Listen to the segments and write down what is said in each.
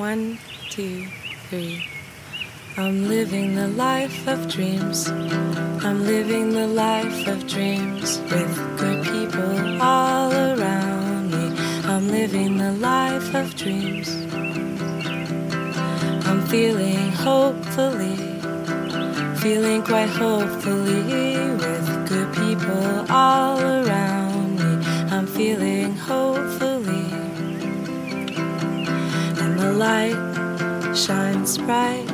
One, two, three. I'm living the life of dreams. I'm living the life of dreams with good people all around me. I'm living the life of dreams. I'm feeling hopefully, feeling quite hopefully with good people all around me. I'm feeling hopefully, light shines bright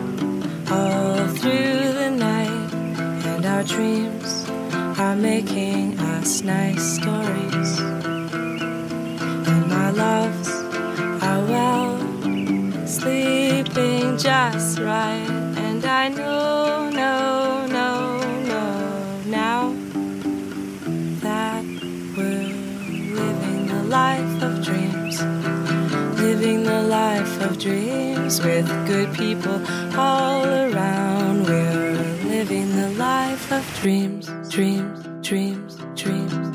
all through the night, and our dreams are making us nice stories. And my loves are well, sleeping just right, and I know, life of dreams with good people all around. We're living the life of dreams, dreams, dreams.